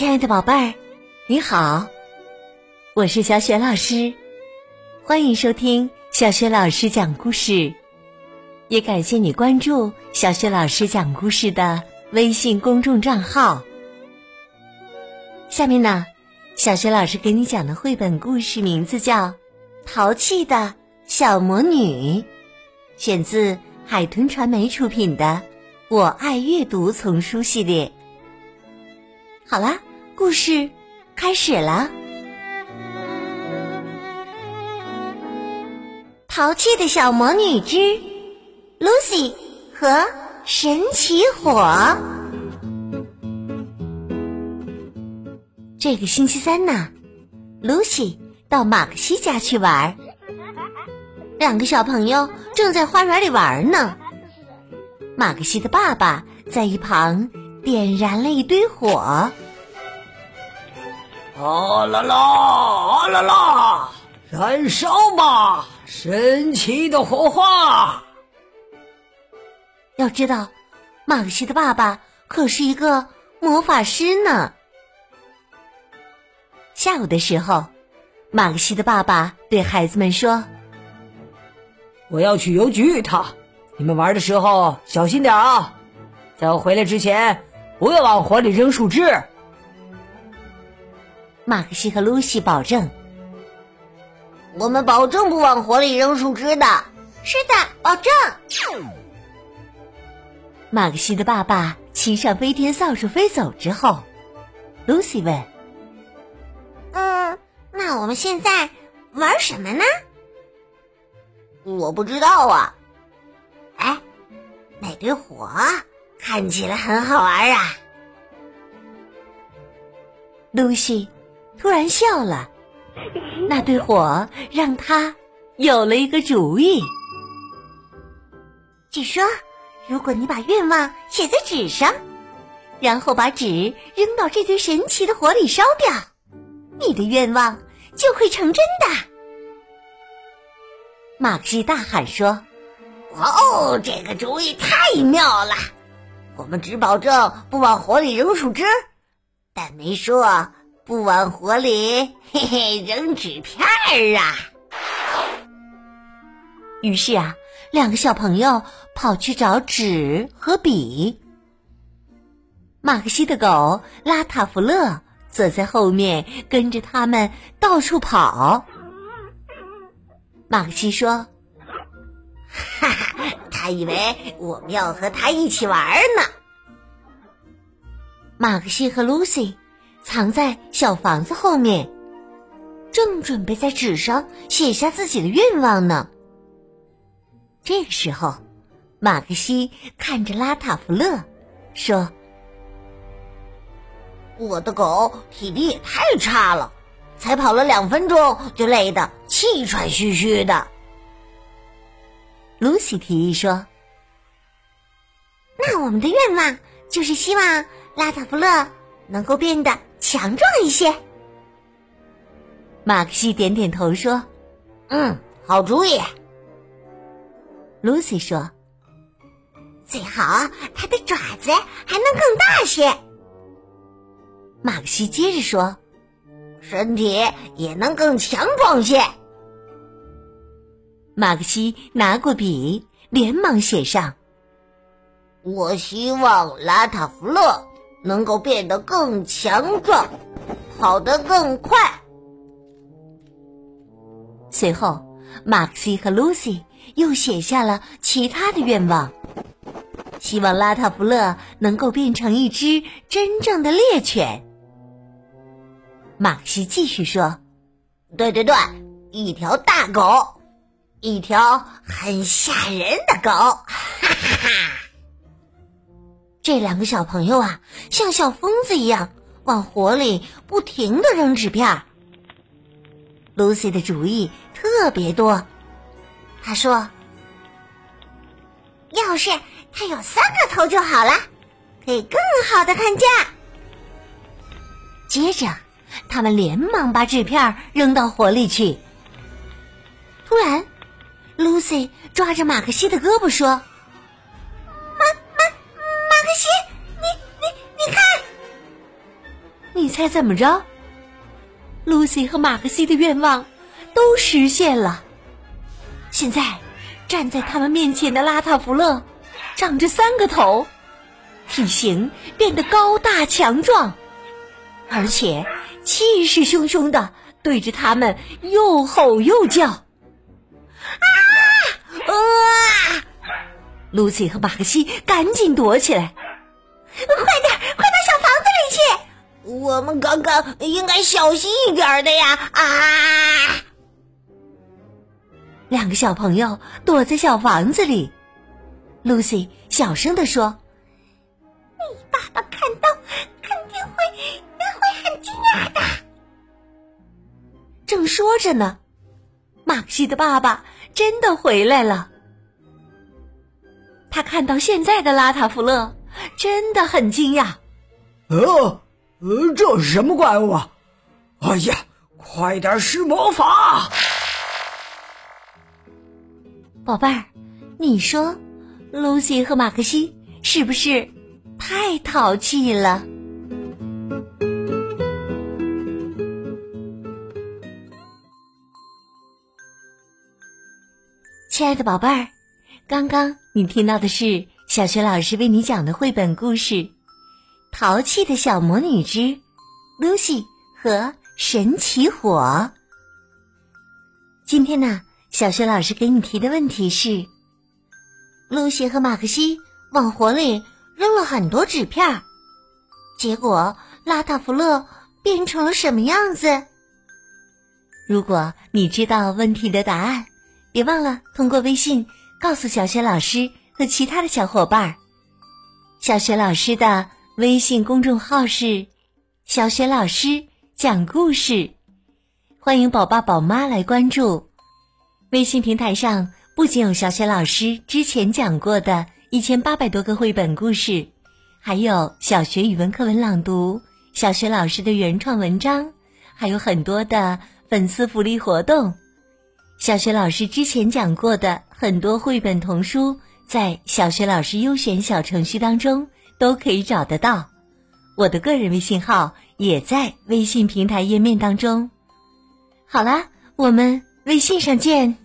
亲爱的宝贝儿，你好，我是小雪老师，欢迎收听小雪老师讲故事，也感谢你关注小雪老师讲故事的微信公众账号。下面呢，小雪老师给你讲的绘本故事名字叫《淘气的小魔女》，选自海豚传媒出品的《我爱阅读》丛书系列。好啦，故事开始了。淘气的小魔女之 Lucy 和神奇火。这个星期三呢，Lucy 到马克西家去玩，两个小朋友正在花园里玩呢。马克西的爸爸在一旁。点燃了一堆火，啊啦啦，啊啦啦，燃烧吧，神奇的火花！要知道，马克西的爸爸可是一个魔法师呢。下午的时候，马克西的爸爸对孩子们说：“我要去邮局一趟，你们玩的时候小心点啊，在我回来之前。”不要往火里扔树枝。马克西和露西保证：“我们保证不往火里扔树枝的。”是的，保证。马克西的爸爸骑上飞天扫帚飞走之后，露西问：“嗯，那我们现在玩什么呢？”我不知道啊。哎，那堆火。看起来很好玩啊！露西突然笑了，那堆火让他有了一个主意。据说，如果你把愿望写在纸上，然后把纸扔到这堆神奇的火里烧掉，你的愿望就会成真的。马克西大喊说：“哦，这个主意太妙了！”我们只保证不往火里扔树枝，但没说不往火里嘿嘿扔纸片儿啊。于是啊，两个小朋友跑去找纸和笔。马克西的狗拉塔弗勒则在后面跟着他们到处跑。马克西说：“哈哈。”他以为我们要和他一起玩呢。马克西和露西藏在小房子后面，正准备在纸上写下自己的愿望呢。这个时候，马克西看着拉塔弗勒说：“我的狗体力也太差了，才跑了两分钟就累得气喘吁吁的。”露西提议说：“那我们的愿望就是希望拉塔弗勒能够变得强壮一些。”马克西点点头说：“嗯，好主意。”露西说：“最好他的爪子还能更大些。”马克西接着说：“身体也能更强壮些。”马克西拿过笔，连忙写上：“我希望拉塔弗勒能够变得更强壮，跑得更快。”随后，马克西和露西又写下了其他的愿望，希望拉塔弗勒能够变成一只真正的猎犬。马克西继续说：“对对对，一条大狗。”一条很吓人的狗，哈哈哈！这两个小朋友啊，像小疯子一样往火里不停的扔纸片。Lucy 的主意特别多，他说：“要是他有三个头就好了，可以更好的看家。”接着，他们连忙把纸片扔到火里去。突然。Lucy 抓着马克西的胳膊说：“你，猜怎么着？Lucy 和马克西的愿望都实现了。现在站在他们面前的拉塔弗勒，长着三个头，体型变得高大强壮，而且气势汹汹的对着他们又吼又叫。啊啊！Lucy 和马克西赶紧躲起来，快点，快！我们刚刚应该小心一点的呀！啊！两个小朋友躲在小房子里，Lucy 小声的说：“你爸爸看到肯定会会很惊讶的。”正说着呢，马克西的爸爸真的回来了。他看到现在的拉塔弗勒，真的很惊讶。哦，呃，这是什么怪物啊？哎呀，快点施魔法！宝贝儿，你说，Lucy 和马克西是不是太淘气了？亲爱的宝贝儿，刚刚你听到的是小学老师为你讲的绘本故事《淘气的小魔女之 Lucy 和神奇火》。今天呢？小学老师给你提的问题是：露西和马克西往火里扔了很多纸片，结果拉塔弗勒变成了什么样子？如果你知道问题的答案，别忘了通过微信告诉小学老师和其他的小伙伴。小学老师的微信公众号是“小学老师讲故事”，欢迎宝爸宝妈来关注。微信平台上不仅有小雪老师之前讲过的一千八百多个绘本故事，还有小学语文课文朗读、小学老师的原创文章，还有很多的粉丝福利活动。小学老师之前讲过的很多绘本童书，在小学老师优选小程序当中都可以找得到。我的个人微信号也在微信平台页面当中。好啦，我们微信上见。